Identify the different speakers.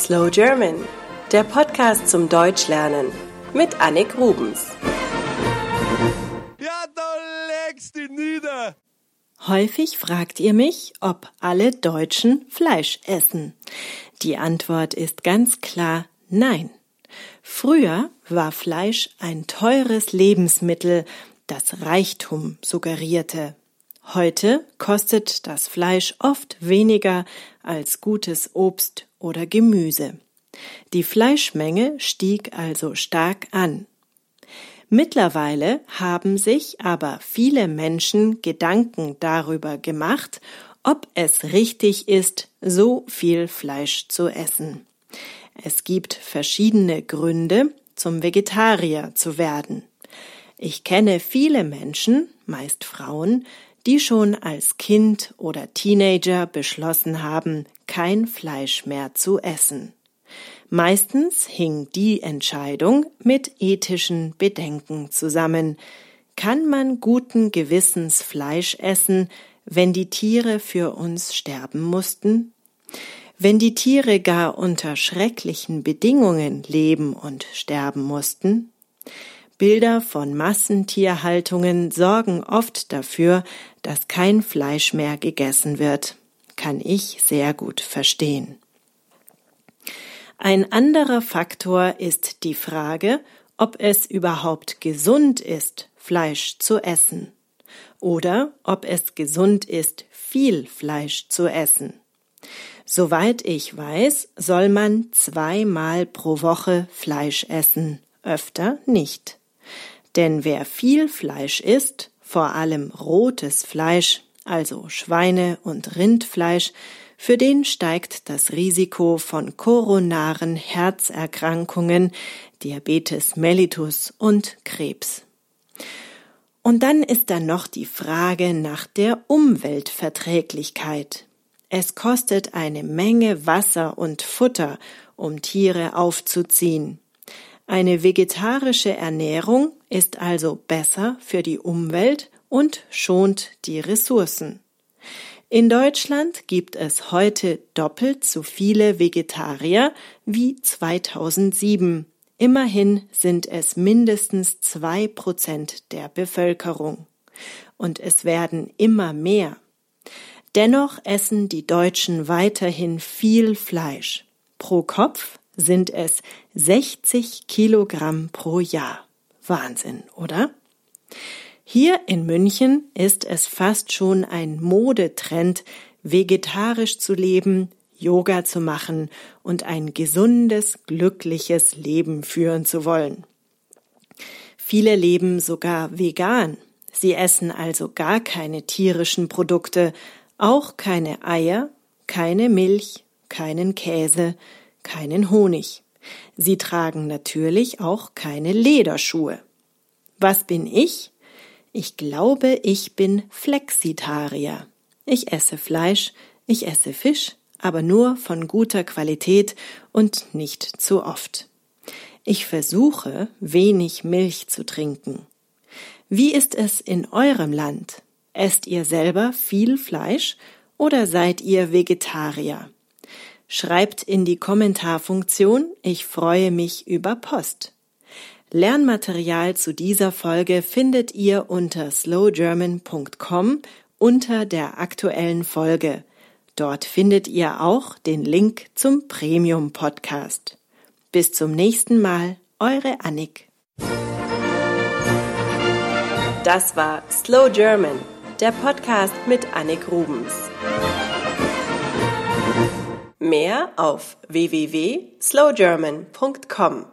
Speaker 1: Slow German, der Podcast zum Deutschlernen mit Annik Rubens.
Speaker 2: Ja, da legst du nieder.
Speaker 3: Häufig fragt ihr mich, ob alle Deutschen Fleisch essen. Die Antwort ist ganz klar nein. Früher war Fleisch ein teures Lebensmittel, das Reichtum suggerierte. Heute kostet das Fleisch oft weniger als gutes Obst oder Gemüse. Die Fleischmenge stieg also stark an. Mittlerweile haben sich aber viele Menschen Gedanken darüber gemacht, ob es richtig ist, so viel Fleisch zu essen. Es gibt verschiedene Gründe, zum Vegetarier zu werden. Ich kenne viele Menschen, meist Frauen, die schon als Kind oder Teenager beschlossen haben, kein Fleisch mehr zu essen. Meistens hing die Entscheidung mit ethischen Bedenken zusammen. Kann man guten Gewissens Fleisch essen, wenn die Tiere für uns sterben mussten? Wenn die Tiere gar unter schrecklichen Bedingungen leben und sterben mussten? Bilder von Massentierhaltungen sorgen oft dafür, dass kein Fleisch mehr gegessen wird. Kann ich sehr gut verstehen. Ein anderer Faktor ist die Frage, ob es überhaupt gesund ist, Fleisch zu essen oder ob es gesund ist, viel Fleisch zu essen. Soweit ich weiß, soll man zweimal pro Woche Fleisch essen, öfter nicht. Denn wer viel Fleisch isst, vor allem rotes Fleisch, also Schweine und Rindfleisch, für den steigt das Risiko von koronaren Herzerkrankungen, Diabetes mellitus und Krebs. Und dann ist da noch die Frage nach der Umweltverträglichkeit. Es kostet eine Menge Wasser und Futter, um Tiere aufzuziehen. Eine vegetarische Ernährung ist also besser für die Umwelt und schont die Ressourcen. In Deutschland gibt es heute doppelt so viele Vegetarier wie 2007. Immerhin sind es mindestens zwei Prozent der Bevölkerung. Und es werden immer mehr. Dennoch essen die Deutschen weiterhin viel Fleisch. Pro Kopf sind es 60 Kilogramm pro Jahr. Wahnsinn, oder? Hier in München ist es fast schon ein Modetrend, vegetarisch zu leben, Yoga zu machen und ein gesundes, glückliches Leben führen zu wollen. Viele leben sogar vegan. Sie essen also gar keine tierischen Produkte, auch keine Eier, keine Milch, keinen Käse, keinen Honig. Sie tragen natürlich auch keine Lederschuhe. Was bin ich? Ich glaube, ich bin Flexitarier. Ich esse Fleisch, ich esse Fisch, aber nur von guter Qualität und nicht zu oft. Ich versuche, wenig Milch zu trinken. Wie ist es in eurem Land? Esst ihr selber viel Fleisch oder seid ihr Vegetarier? Schreibt in die Kommentarfunktion, ich freue mich über Post. Lernmaterial zu dieser Folge findet ihr unter slowgerman.com unter der aktuellen Folge. Dort findet ihr auch den Link zum Premium Podcast. Bis zum nächsten Mal, eure Annik.
Speaker 1: Das war Slow German, der Podcast mit Annik Rubens. Mehr auf www.slowgerman.com